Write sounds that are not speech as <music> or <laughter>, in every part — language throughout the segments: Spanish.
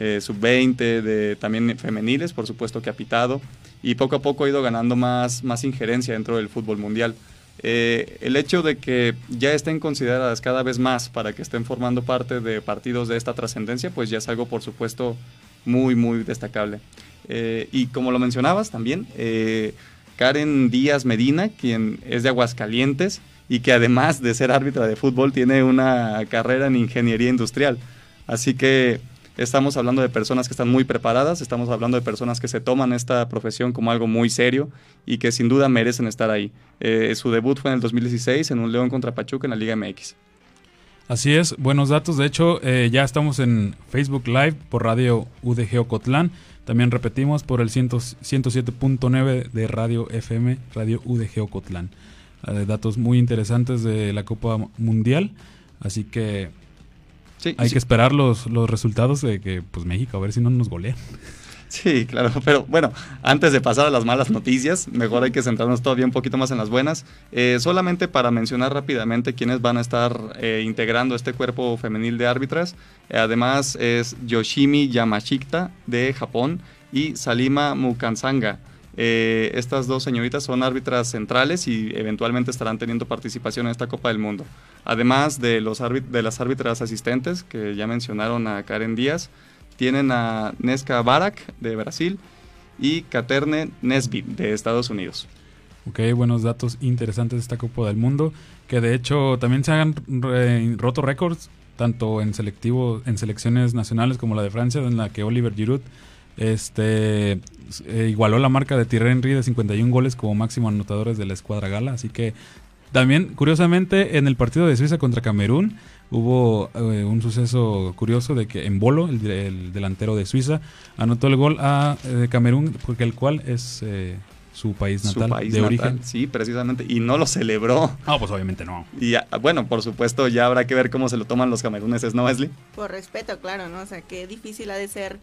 eh, sub-20, de también femeniles, por supuesto que ha pitado, y poco a poco ha ido ganando más, más injerencia dentro del fútbol mundial. Eh, el hecho de que ya estén consideradas cada vez más para que estén formando parte de partidos de esta trascendencia, pues ya es algo, por supuesto, muy, muy destacable. Eh, y como lo mencionabas también, Karen Díaz Medina, quien es de Aguascalientes y que además de ser árbitra de fútbol tiene una carrera en ingeniería industrial. Así que estamos hablando de personas que están muy preparadas, estamos hablando de personas que se toman esta profesión como algo muy serio y que sin duda merecen estar ahí. Eh, su debut fue en el 2016 en un León contra Pachuca en la Liga MX. Así es, buenos datos. De hecho, eh, ya estamos en Facebook Live por Radio UDG Ocotlán. También repetimos por el 107.9 de Radio FM, Radio UDG Ocotlán. Eh, datos muy interesantes de la Copa Mundial. Así que hay que esperar los, los resultados de que pues México, a ver si no nos golean. Sí, claro, pero bueno, antes de pasar a las malas noticias, mejor hay que centrarnos todavía un poquito más en las buenas. Eh, solamente para mencionar rápidamente quiénes van a estar eh, integrando este cuerpo femenil de árbitras. Eh, además es Yoshimi Yamashita de Japón y Salima Mukansanga. Estas dos señoritas son árbitras centrales y eventualmente estarán teniendo participación en esta Copa del Mundo. Además de, los de las árbitras asistentes, que ya mencionaron a Karen Díaz, tienen a Nesca Barak de Brasil y Caterne Nesbitt de Estados Unidos. Ok, buenos datos interesantes de esta Copa del Mundo, que de hecho también se han roto récords, tanto en selectivo, en selecciones nacionales como la de Francia, en la que Oliver Giroud este, eh, igualó la marca de Thierry Henry de 51 goles como máximo anotadores de la escuadra gala, así que también, curiosamente, en el partido de Suiza contra Camerún, hubo eh, un suceso curioso de que en Bolo, el, delantero de Suiza, anotó el gol a eh, Camerún, porque el cual es eh, su país natal, de origen. Sí, precisamente, y no lo celebró. No, pues obviamente no. Y bueno, por supuesto, ya habrá que ver cómo se lo toman los cameruneses, ¿no, Wesley? Por respeto, claro, ¿no? O sea, qué difícil ha de ser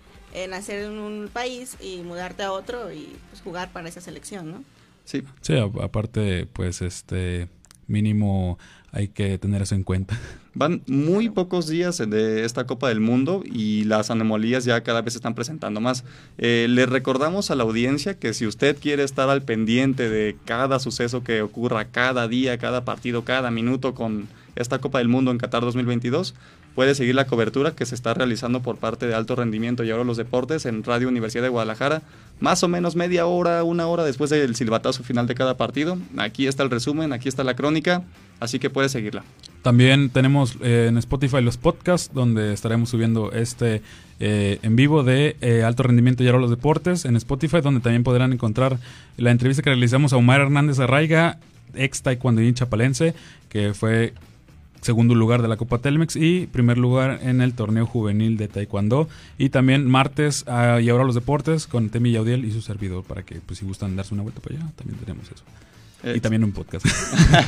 nacer en un país y mudarte a otro y pues, jugar para esa selección, ¿no? Sí. Sí, aparte, pues, este, mínimo hay que tener eso en cuenta. Van muy pocos días de esta Copa del Mundo y las anomalías ya cada vez se están presentando más. Eh, le recordamos a la audiencia que si usted quiere estar al pendiente de cada suceso que ocurra cada día, cada partido, cada minuto con esta Copa del Mundo en Qatar 2022, puede seguir la cobertura que se está realizando por parte de Alto Rendimiento y ahora los deportes en Radio Universidad de Guadalajara, más o menos media hora, una hora después del silbatazo final de cada partido. Aquí está el resumen, aquí está la crónica. Así que puedes seguirla. También tenemos eh, en Spotify los podcasts donde estaremos subiendo este eh, en vivo de eh, alto rendimiento y ahora los deportes en Spotify donde también podrán encontrar la entrevista que realizamos a Omar Hernández Arraiga, ex taekwondoín chapalense, que fue segundo lugar de la Copa Telmex y primer lugar en el torneo juvenil de taekwondo y también martes ah, y ahora los deportes con Temi Yaudiel y su servidor para que pues si gustan darse una vuelta para allá también tenemos eso. Eh, y también un podcast.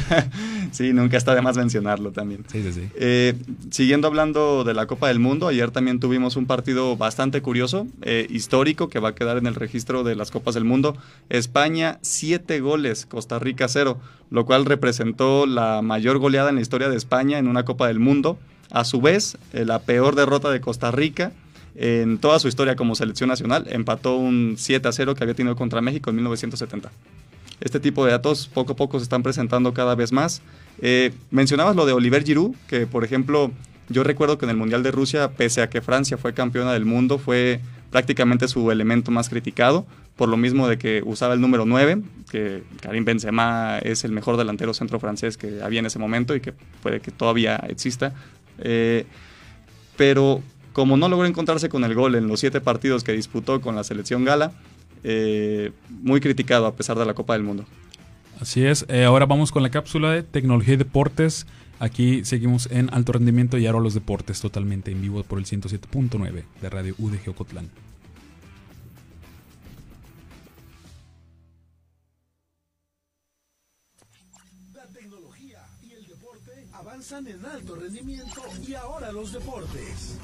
<laughs> sí, nunca está de más mencionarlo también. Sí, sí, sí. Eh, siguiendo hablando de la Copa del Mundo, ayer también tuvimos un partido bastante curioso, eh, histórico, que va a quedar en el registro de las Copas del Mundo. España, siete goles, Costa Rica, cero, lo cual representó la mayor goleada en la historia de España en una Copa del Mundo. A su vez, la peor derrota de Costa Rica en toda su historia como selección nacional. Empató un 7 a 0 que había tenido contra México en 1970. Este tipo de datos poco a poco se están presentando cada vez más. Eh, mencionabas lo de Oliver Giroud, que por ejemplo, yo recuerdo que en el Mundial de Rusia, pese a que Francia fue campeona del mundo, fue prácticamente su elemento más criticado, por lo mismo de que usaba el número 9, que Karim Benzema es el mejor delantero centro francés que había en ese momento y que puede que todavía exista. Eh, pero como no logró encontrarse con el gol en los siete partidos que disputó con la selección gala, eh, muy criticado a pesar de la Copa del Mundo. Así es, eh, ahora vamos con la cápsula de tecnología y deportes. Aquí seguimos en alto rendimiento y ahora los deportes totalmente en vivo por el 107.9 de Radio UDG Ocotlán. La tecnología y el deporte avanzan en alto rendimiento y ahora los deportes.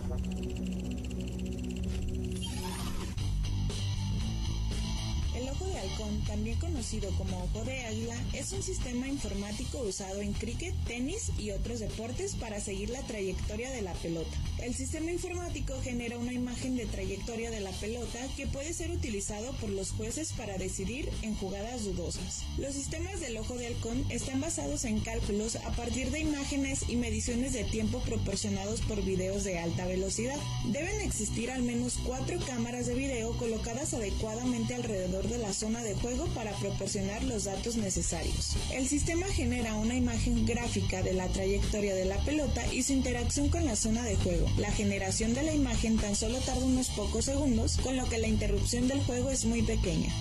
El ojo de halcón, también conocido como ojo de águila, es un sistema informático usado en cricket, tenis y otros deportes para seguir la trayectoria de la pelota. El sistema informático genera una imagen de trayectoria de la pelota que puede ser utilizado por los jueces para decidir en jugadas dudosas. Los sistemas del ojo de halcón están basados en cálculos a partir de imágenes y mediciones de tiempo proporcionados por videos de alta velocidad. Deben existir al menos cuatro cámaras de video colocadas adecuadamente alrededor de la zona de juego para proporcionar los datos necesarios. El sistema genera una imagen gráfica de la trayectoria de la pelota y su interacción con la zona de juego. La generación de la imagen tan solo tarda unos pocos segundos, con lo que la interrupción del juego es muy pequeña.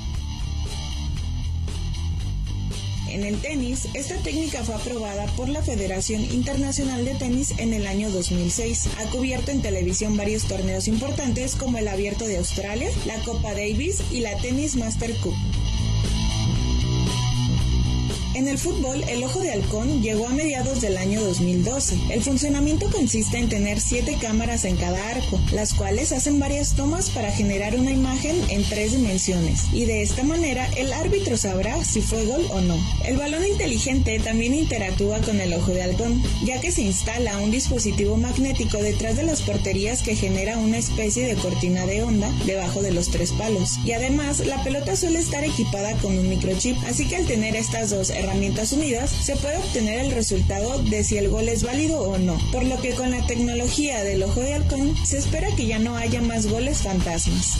En el tenis, esta técnica fue aprobada por la Federación Internacional de Tenis en el año 2006. Ha cubierto en televisión varios torneos importantes como el Abierto de Australia, la Copa Davis y la Tennis Master Cup. En el fútbol, el ojo de halcón llegó a mediados del año 2012. El funcionamiento consiste en tener siete cámaras en cada arco, las cuales hacen varias tomas para generar una imagen en tres dimensiones, y de esta manera el árbitro sabrá si fue gol o no. El balón inteligente también interactúa con el ojo de halcón, ya que se instala un dispositivo magnético detrás de las porterías que genera una especie de cortina de onda debajo de los tres palos. Y además, la pelota suele estar equipada con un microchip, así que al tener estas dos unidas, se puede obtener el resultado de si el gol es válido o no, por lo que con la tecnología del ojo de halcón se espera que ya no haya más goles fantasmas.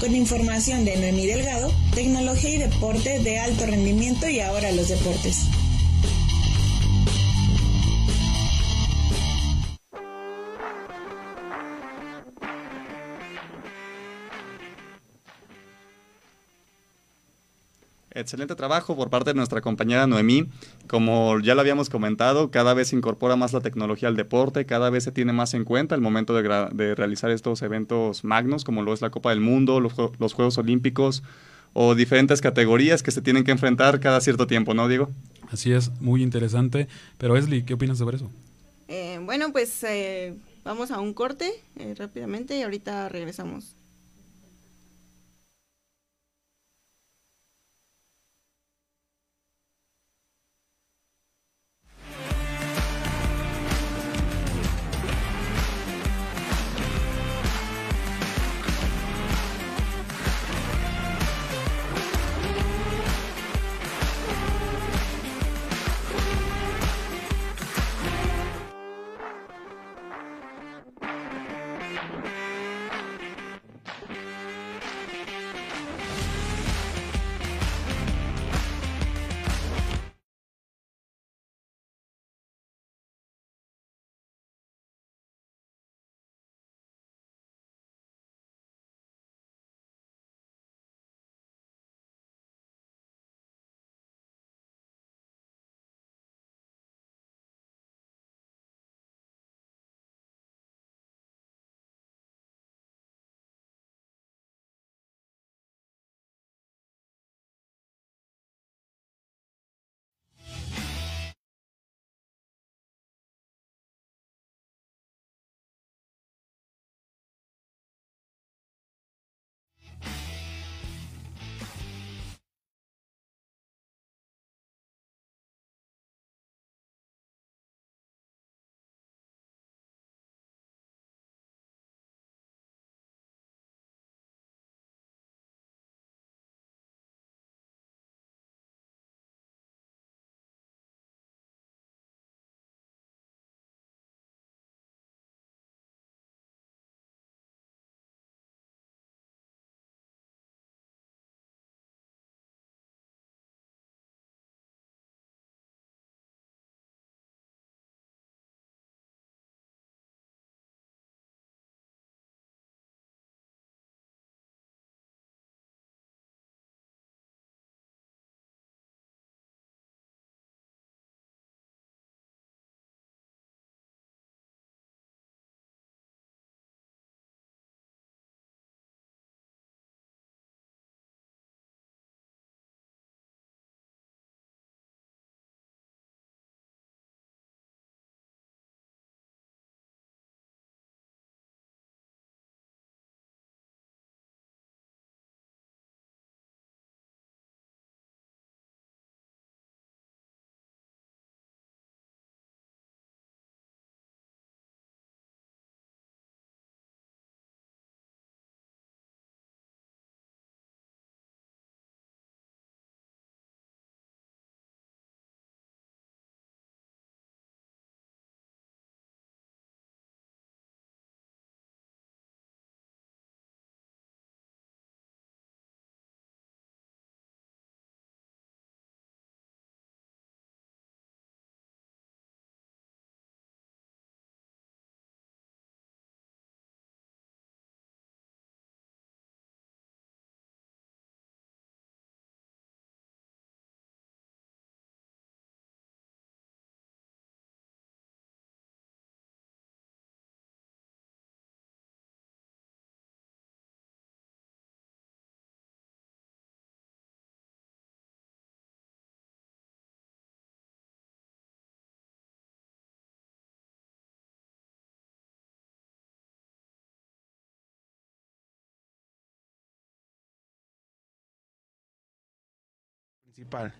Con información de Noemí Delgado, tecnología y deporte de alto rendimiento y ahora los deportes. Excelente trabajo por parte de nuestra compañera Noemí. Como ya lo habíamos comentado, cada vez se incorpora más la tecnología al deporte, cada vez se tiene más en cuenta el momento de, gra- de realizar estos eventos magnos, como lo es la Copa del Mundo, los, los Juegos Olímpicos o diferentes categorías que se tienen que enfrentar cada cierto tiempo, ¿no, Diego? Así es, muy interesante. Pero Esli, ¿qué opinas sobre eso? Eh, bueno, pues eh, vamos a un corte eh, rápidamente y ahorita regresamos.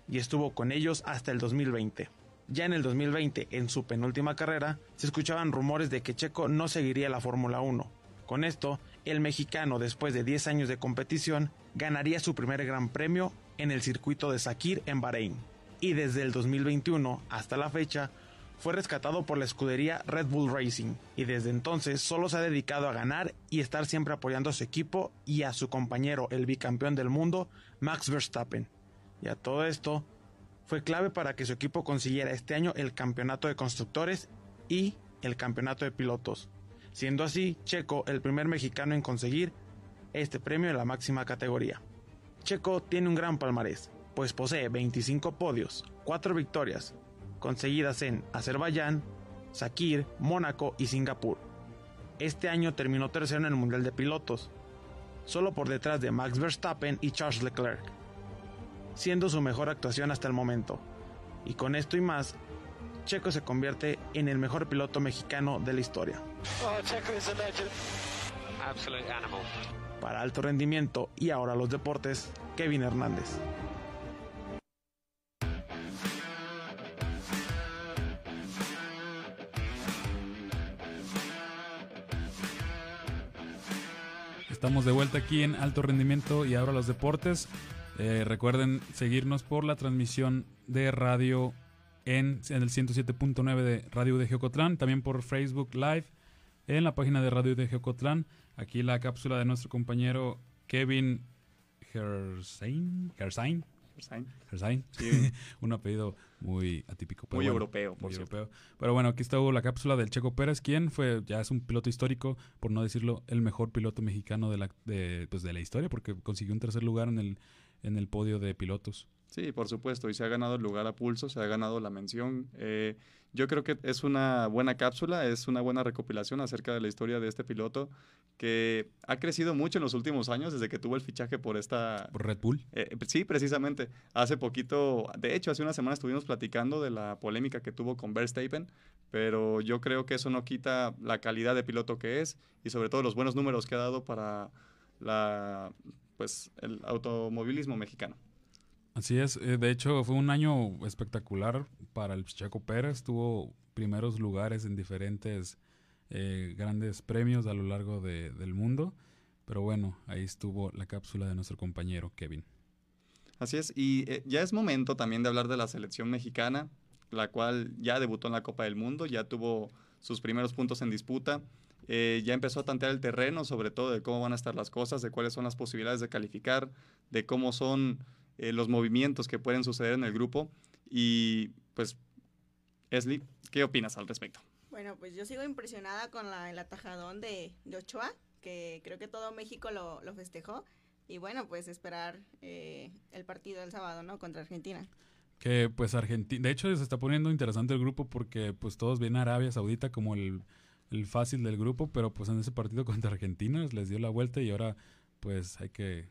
Y estuvo con ellos hasta el 2020. Ya en el 2020, en su penúltima carrera, se escuchaban rumores de que Checo no seguiría la Fórmula 1. Con esto, el mexicano, después de 10 años de competición, ganaría su primer gran premio en el circuito de Sakir en Bahrein. Y desde el 2021 hasta la fecha, fue rescatado por la escudería Red Bull Racing y desde entonces solo se ha dedicado a ganar y estar siempre apoyando a su equipo y a su compañero, el bicampeón del mundo, Max Verstappen. Y a todo esto, fue clave para que su equipo consiguiera este año el campeonato de constructores y el campeonato de pilotos, siendo así Checo el primer mexicano en conseguir este premio en la máxima categoría. Checo tiene un gran palmarés, pues posee 25 podios, 4 victorias, conseguidas en Azerbaiyán, Sakir, Mónaco y Singapur. Este año terminó tercero en el Mundial de Pilotos, solo por detrás de Max Verstappen y Charles Leclerc, siendo su mejor actuación hasta el momento. Y con esto y más, Checo se convierte en el mejor piloto mexicano de la historia. Para alto rendimiento y ahora los deportes, Kevin Hernández. Estamos de vuelta aquí en Alto Rendimiento y ahora los deportes. Eh, recuerden seguirnos por la transmisión de radio en, en el 107.9 de Radio de Geocotlán, también por Facebook Live en la página de Radio de Geocotlán. Aquí la cápsula de nuestro compañero Kevin Hersain. Hersain. Hersain. Hersain. Sí. <laughs> Un apellido muy atípico. pero Muy bueno, europeo, por muy cierto. europeo. Pero bueno, aquí estuvo la cápsula del Checo Pérez, quien fue, ya es un piloto histórico, por no decirlo, el mejor piloto mexicano de la, de, pues de la historia, porque consiguió un tercer lugar en el, en el podio de pilotos. Sí, por supuesto, y se ha ganado el lugar a pulso, se ha ganado la mención. Eh, yo creo que es una buena cápsula, es una buena recopilación acerca de la historia de este piloto que ha crecido mucho en los últimos años desde que tuvo el fichaje por esta... Por Red Bull. Eh, sí, precisamente. Hace poquito, de hecho, hace una semana estuvimos platicando de la polémica que tuvo con Verstappen, pero yo creo que eso no quita la calidad de piloto que es y sobre todo los buenos números que ha dado para la, pues, el automovilismo mexicano. Así es, eh, de hecho fue un año espectacular para el Checo Pérez, tuvo primeros lugares en diferentes eh, grandes premios a lo largo de- del mundo, pero bueno, ahí estuvo la cápsula de nuestro compañero Kevin. Así es, y eh, ya es momento también de hablar de la selección mexicana, la cual ya debutó en la Copa del Mundo, ya tuvo sus primeros puntos en disputa, eh, ya empezó a tantear el terreno, sobre todo de cómo van a estar las cosas, de cuáles son las posibilidades de calificar, de cómo son eh, los movimientos que pueden suceder en el grupo. Y pues, Esli, ¿qué opinas al respecto? Bueno, pues yo sigo impresionada con la, el atajadón de, de Ochoa, que creo que todo México lo, lo festejó. Y bueno, pues esperar eh, el partido del sábado, ¿no? Contra Argentina. Que pues Argentina, de hecho se está poniendo interesante el grupo porque pues todos ven a Arabia Saudita como el, el fácil del grupo, pero pues en ese partido <laughs> contra Argentina les dio la vuelta y ahora pues hay que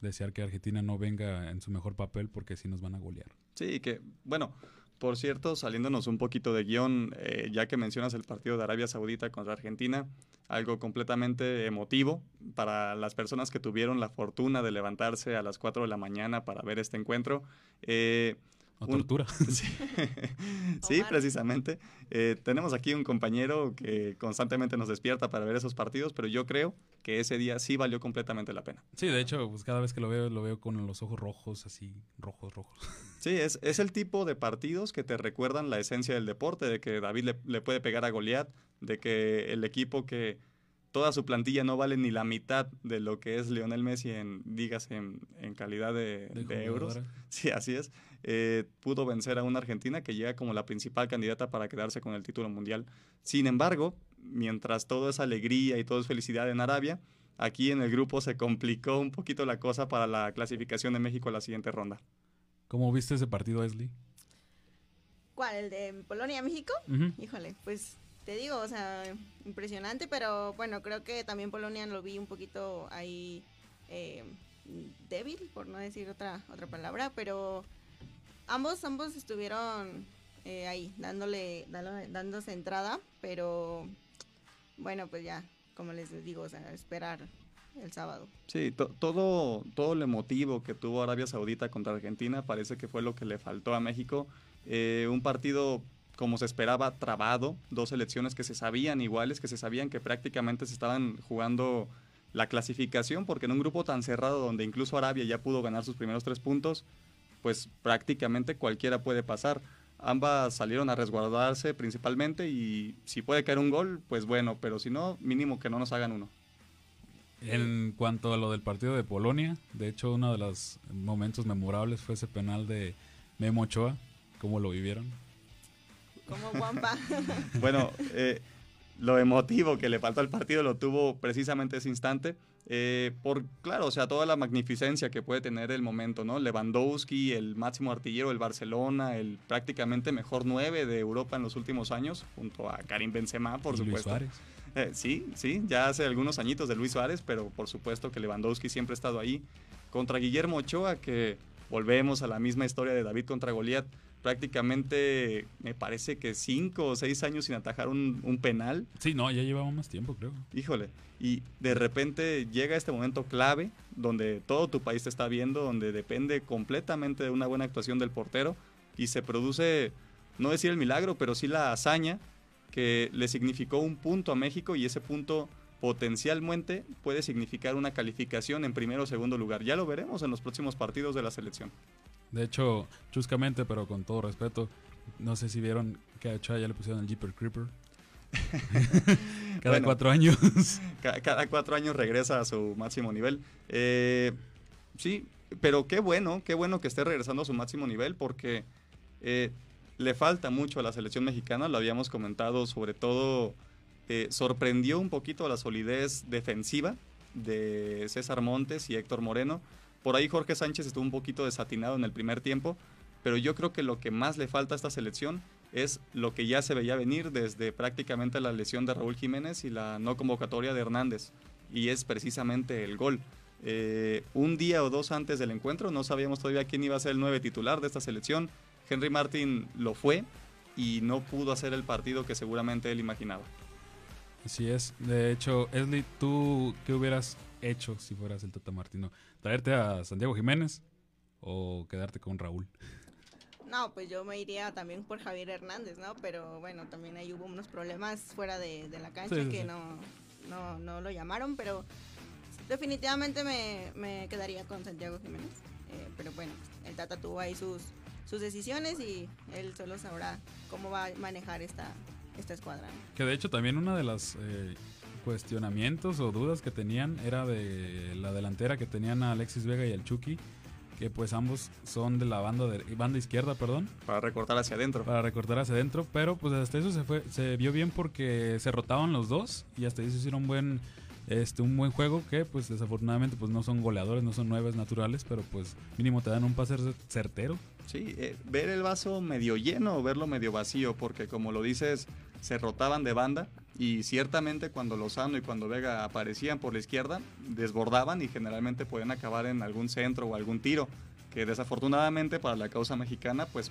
desear que Argentina no venga en su mejor papel porque si nos van a golear. Sí, que, bueno, por cierto, saliéndonos un poquito de guion, eh, ya que mencionas el partido de Arabia Saudita contra Argentina, algo completamente emotivo para las personas que tuvieron la fortuna de levantarse a las 4 de la mañana para ver este encuentro. Eh, O un- tortura. <laughs> Sí, <laughs> precisamente. Eh, tenemos aquí un compañero que constantemente nos despierta para ver esos partidos, pero yo creo que ese día sí valió completamente la pena. Sí, de hecho, pues cada vez que lo veo, lo veo con los ojos rojos, así, rojos, rojos. <laughs> Sí, es, es el tipo de partidos que te recuerdan la esencia del deporte, de que David le, le puede pegar a Goliat, de que el equipo que toda su plantilla no vale ni la mitad de lo que es Lionel Messi en, dígase, en, en calidad de, De de euros. Sí, así es. Eh, pudo vencer a una Argentina que llega como la principal candidata para quedarse con el título mundial. Sin embargo, mientras todo es alegría y todo es felicidad en Arabia, aquí en el grupo se complicó un poquito la cosa para la clasificación de México a la siguiente ronda. ¿Cómo viste ese partido, Esli? ¿Cuál? ¿El de Polonia-México? Híjole, pues te digo, o sea, impresionante, pero bueno, creo que también Polonia lo vi un poquito ahí eh, débil, por no decir otra, otra palabra, pero ambos, ambos estuvieron eh, ahí, dándole, dándole- dándose entrada, pero bueno, pues ya, como les digo, o sea, esperar el sábado. Sí, todo, todo el emotivo que tuvo Arabia Saudita contra Argentina parece que fue lo que le faltó a México. Eh, un partido como se esperaba, trabado, dos selecciones que se sabían iguales, que se sabían que prácticamente se estaban jugando la clasificación, porque en un grupo tan cerrado donde incluso Arabia ya pudo ganar sus primeros tres puntos, pues prácticamente cualquiera puede pasar. Ambas salieron a resguardarse principalmente y si puede caer un gol, pues bueno, pero si no, mínimo que no nos hagan uno. En cuanto a lo del partido de Polonia, de hecho uno de los momentos memorables fue ese penal de Memo Ochoa, ¿cómo lo vivieron? Como Wampa. <laughs> bueno, eh, lo emotivo que le faltó al partido lo tuvo precisamente ese instante. Eh, por, claro, o sea, toda la magnificencia que puede tener el momento, ¿no? Lewandowski, el máximo artillero del Barcelona, el prácticamente mejor nueve de Europa en los últimos años, junto a Karim Benzema, por supuesto. Luis Suárez. Eh, sí, sí, ya hace algunos añitos de Luis Suárez, pero por supuesto que Lewandowski siempre ha estado ahí. Contra Guillermo Ochoa, que volvemos a la misma historia de David contra Goliat prácticamente me parece que cinco o seis años sin atajar un, penal. Sí, no, ya llevamos más tiempo, creo. Híjole, y de repente llega este momento clave donde todo tu país te está viendo, donde depende completamente de una buena actuación del portero y se produce, no decir el milagro, pero sí la hazaña que le significó un punto a México y ese punto potencialmente puede significar una calificación en primero o segundo lugar. Ya lo veremos en los próximos partidos de la selección. De hecho, chuscamente, pero con todo respeto, no sé si vieron que a Ochoa ya le pusieron el Jeeper Creeper. <laughs> cada cuatro años. cada, cuatro años regresa a su máximo nivel. Eh, sí, pero qué bueno, qué bueno que esté regresando a su máximo nivel porque eh, le falta mucho a la selección mexicana, lo habíamos comentado, sobre todo eh, sorprendió un poquito la solidez defensiva de César Montes y Héctor Moreno. Por ahí Jorge Sánchez estuvo un poquito desatinado en el primer tiempo, pero yo creo que lo que más le falta a esta selección es lo que ya se veía venir desde prácticamente la lesión de Raúl Jiménez y la no convocatoria de Hernández, y es precisamente el gol. Eh, un día o dos antes del encuentro no sabíamos todavía quién iba a ser el nueve titular de esta selección. Henry Martin lo fue y no pudo hacer el partido que seguramente él imaginaba. Así es. De hecho, Esli, ¿tú qué hubieras hecho si fueras el Tata Martino? ¿Traerte a Santiago Jiménez o quedarte con Raúl? No, pues yo me iría también por Javier Hernández, ¿no? Pero bueno, también ahí hubo unos problemas fuera de, la cancha que No, no, no lo llamaron, pero definitivamente me, me quedaría con Santiago Jiménez. Eh, pero bueno, el Tata tuvo ahí sus, sus decisiones y él solo sabrá cómo va a manejar esta, esta escuadra. Que de hecho también una de las eh, cuestionamientos o dudas que tenían era de la delantera que tenían a Alexis Vega y al Chucky, que pues ambos son de la banda de, banda izquierda, perdón. Para recortar hacia adentro. Para recortar hacia adentro, pero pues hasta eso se fue se vio bien porque se rotaban los dos y hasta eso hicieron buen este un buen juego que pues desafortunadamente pues no son goleadores, no son nueve naturales, pero pues mínimo te dan un pase certero. Sí, eh, ver el vaso medio lleno o verlo medio vacío, porque como lo dices, se rotaban de banda y ciertamente cuando Lozano y cuando Vega aparecían por la izquierda, desbordaban y generalmente podían acabar en algún centro o algún tiro, que desafortunadamente para la causa mexicana pues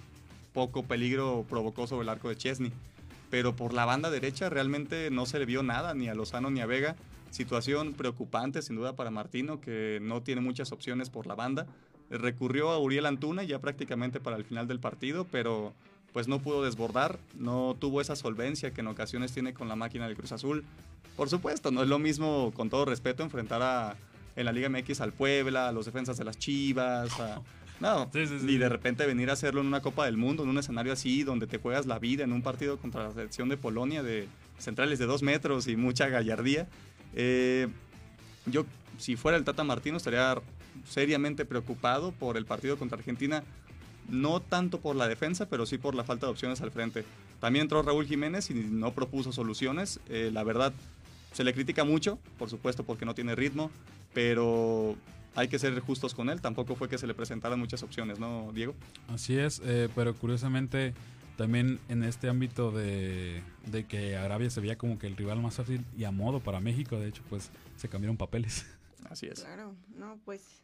poco peligro provocó sobre el arco de Chesney. Pero por la banda derecha realmente no se le vio nada ni a Lozano ni a Vega. Situación preocupante sin duda para Martino, que no tiene muchas opciones por la banda. Recurrió a Uriel Antuna ya prácticamente para el final del partido, pero pues no pudo desbordar, no tuvo esa solvencia que en ocasiones tiene con la máquina del Cruz Azul. Por supuesto, no es lo mismo, con todo respeto, enfrentar a, en la Liga MX al Puebla, a los defensas de las Chivas, a, <laughs> no, y de repente venir a hacerlo en una Copa del Mundo, en un escenario así, donde te juegas la vida en un partido contra la selección de Polonia de centrales de dos metros y mucha gallardía. Eh, yo, si fuera el Tata Martino, estaría seriamente preocupado por el partido contra Argentina, no tanto por la defensa, pero sí por la falta de opciones al frente. También entró Raúl Jiménez y no propuso soluciones. Eh, la verdad, se le critica mucho, por supuesto, porque no tiene ritmo, pero hay que ser justos con él. Tampoco fue que se le presentaran muchas opciones, ¿no, Diego? Así es, eh, pero curiosamente también en este ámbito de, de, que Arabia se veía como que el rival más fácil y a modo para México, de hecho, pues se cambiaron papeles. Así es. Claro, no, pues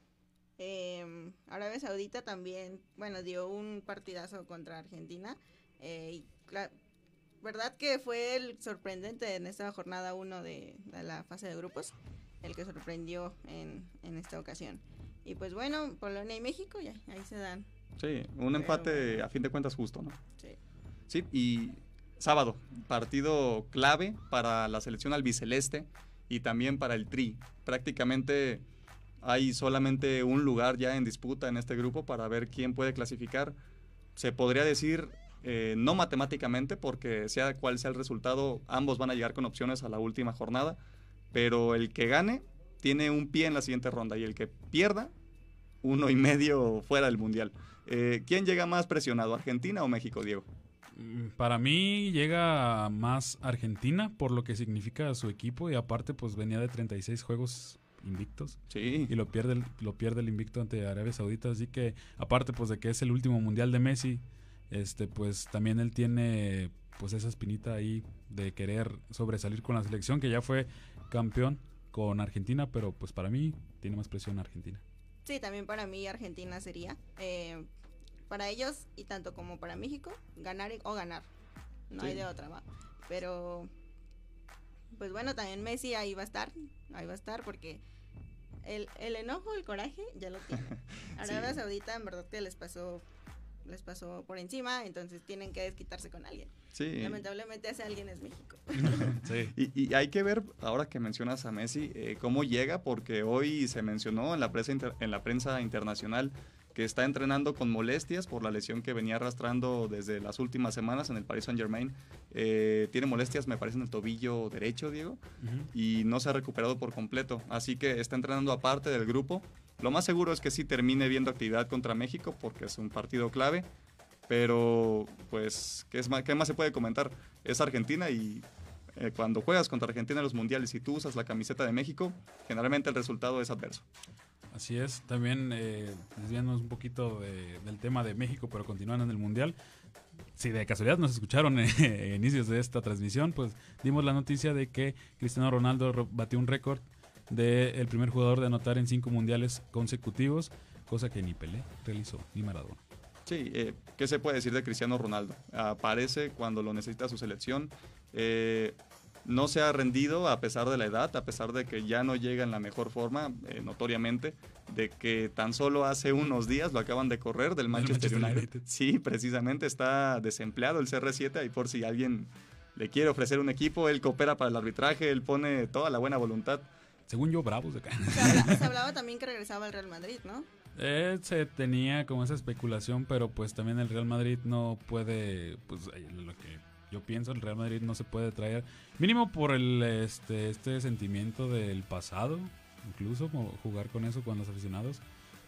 eh, Arabia Saudita también, bueno, dio un partidazo contra Argentina. Eh, verdad que fue el sorprendente en esta jornada 1 de, de la fase de grupos, el que sorprendió en, en esta ocasión. Y pues bueno, Polonia y México ya, ahí se dan. Sí, un empate a fin de cuentas justo, ¿no? Sí. Sí, y sábado, partido clave para la selección albiceleste y también para el Tri. Prácticamente hay solamente un lugar ya en disputa en este grupo para ver quién puede clasificar. Se podría decir, eh, no matemáticamente, porque sea cual sea el resultado, ambos van a llegar con opciones a la última jornada, pero el que gane tiene un pie en la siguiente ronda y el que pierda, uno y medio fuera del Mundial. Eh, ¿Quién llega más presionado, Argentina o México, Diego? Mm, Para mí llega más Argentina por lo que significa su equipo y aparte pues venía de 36 juegos invictos Sí. y lo pierde el, lo pierde el invicto ante Arabia Saudita, así que aparte pues de que es el último mundial de Messi, este pues también él tiene pues esa espinita ahí de querer sobresalir con la selección que ya fue campeón con Argentina, pero pues para mí tiene más presión Argentina. Sí, también para mí Argentina sería. eh, para ellos y tanto como para México, ganar o ganar. No hay de otra, va. Pero, pues bueno, también Messi ahí va a estar. Ahí va a estar porque el, el enojo, el coraje, ya lo tiene. <laughs> Arabia Saudita en verdad que les pasó les pasó por encima, entonces tienen que desquitarse con alguien. Sí. Lamentablemente ese alguien es México. <laughs> Sí. Y, y hay que ver, ahora que mencionas a Messi, eh, cómo llega, porque hoy se mencionó en la, prensa inter- en la prensa internacional que está entrenando con molestias por la lesión que venía arrastrando desde las últimas semanas en el Paris Saint Germain. tiene molestias, me parece, en el tobillo derecho, Diego, Ujú. y no se ha recuperado por completo. Así que está entrenando aparte del grupo. Lo más seguro es que sí termine viendo actividad contra México, porque es un partido clave. Pero, pues, ¿qué, es más, qué más se puede comentar? Es Argentina y eh, cuando juegas contra Argentina en los mundiales y tú usas la camiseta de México, generalmente el resultado es adverso. Así es, también eh, desviándonos un poquito de- del tema de México, pero continuando en el Mundial. Si de casualidad nos escucharon <laughs> eh, inicios de esta transmisión, pues dimos la noticia de que Cristiano Ronaldo ro- batió un récord de el primer jugador de anotar en cinco mundiales consecutivos, cosa que ni Pelé realizó, ni Maradona. Sí, eh, ¿qué se puede decir de Cristiano Ronaldo? Aparece cuando lo necesita su selección. eh, no se ha rendido a pesar de la edad, a pesar de que ya no llega en la mejor forma, eh, notoriamente, de que tan solo hace unos días lo acaban de correr del Manchester, Manchester United. United. Sí, precisamente está desempleado el CR7, ahí por si alguien le quiere ofrecer un equipo, él coopera para el arbitraje, él pone toda la buena voluntad. Según yo, bravos de acá. Se, habla- se hablaba también que regresaba al Real Madrid, ¿no? Eh, se tenía como esa especulación, pero pues también el Real Madrid no puede, pues lo que yo pienso, el Real Madrid no se puede traer, mínimo por el este, este sentimiento del pasado, incluso jugar con eso con los aficionados,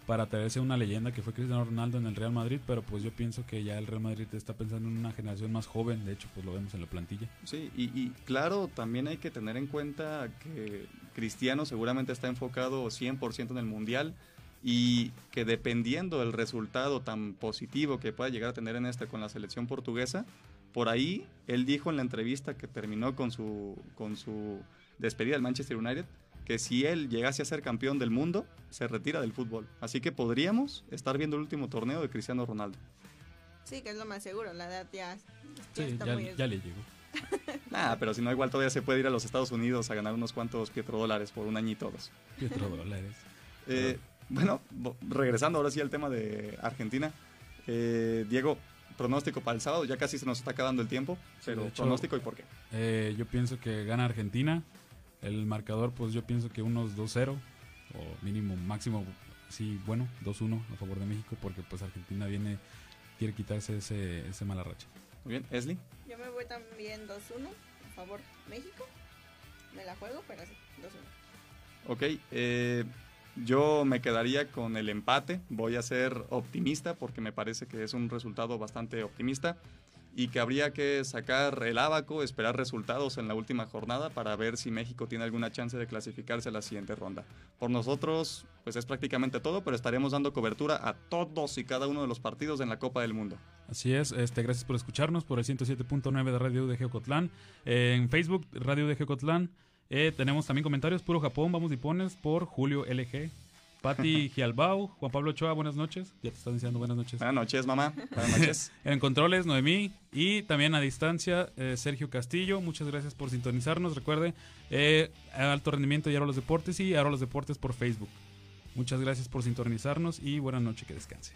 para traerse una leyenda que fue Cristiano Ronaldo en el Real Madrid, pero pues yo pienso que ya el Real Madrid está pensando en una generación más joven, de hecho pues lo vemos en la plantilla. Sí, y, y claro, también hay que tener en cuenta que Cristiano seguramente está enfocado 100% en el Mundial y que dependiendo del resultado tan positivo que pueda llegar a tener en este con la selección portuguesa, por ahí él dijo en la entrevista que terminó con su, con su despedida del Manchester United que si él llegase a ser campeón del mundo, se retira del fútbol. Así que podríamos estar viendo el último torneo de Cristiano Ronaldo. Sí, que es lo más seguro, la edad ya, ya Sí, está ya, muy... ya le llegó. <laughs> Nah, pero si no, igual todavía se puede ir a los Estados Unidos a ganar unos cuantos petrodólares por un añito o dos. Pietro dólares. Eh, bueno, regresando ahora sí al tema de Argentina. Eh, Diego, pronóstico para el sábado, ya casi se nos está acabando el tiempo, pero de hecho- pronóstico y por qué. Eh, yo pienso que gana Argentina. El marcador, pues yo pienso que unos 2-0 o mínimo, máximo, sí, bueno, 2-1 a favor de México porque pues Argentina viene, quiere quitarse ese, ese mala racha. Muy bien, Esli. Yo me voy también 2-1, a favor México. Me la juego, pero sí, 2-1. Ok, eh, yo me quedaría con el empate. Voy a ser optimista porque me parece que es un resultado bastante optimista y que habría que sacar el abaco, esperar resultados en la última jornada para ver si México tiene alguna chance de clasificarse a la siguiente ronda. Por nosotros, pues es prácticamente todo, pero estaremos dando cobertura a todos y cada uno de los partidos en la Copa del Mundo. Así es, este, gracias por escucharnos por el 107.9 de Radio de Geocotlán. en Facebook, Radio de Geocotlán. Eh, tenemos también comentarios, Puro Japón, vamos y pones por Julio LG. Pati <laughs> Gialbau, Juan Pablo Ochoa, buenas noches. Ya te están diciendo buenas noches. Buenas noches, mamá. <laughs> Buenas noches. en controles, Noemí. Y también a distancia, eh, Sergio Castillo. Muchas gracias por sintonizarnos. Recuerde, eh, Alto Rendimiento y Ahora los Deportes y Ahora los Deportes por Facebook. Muchas gracias por sintonizarnos y buena noche, que descanse.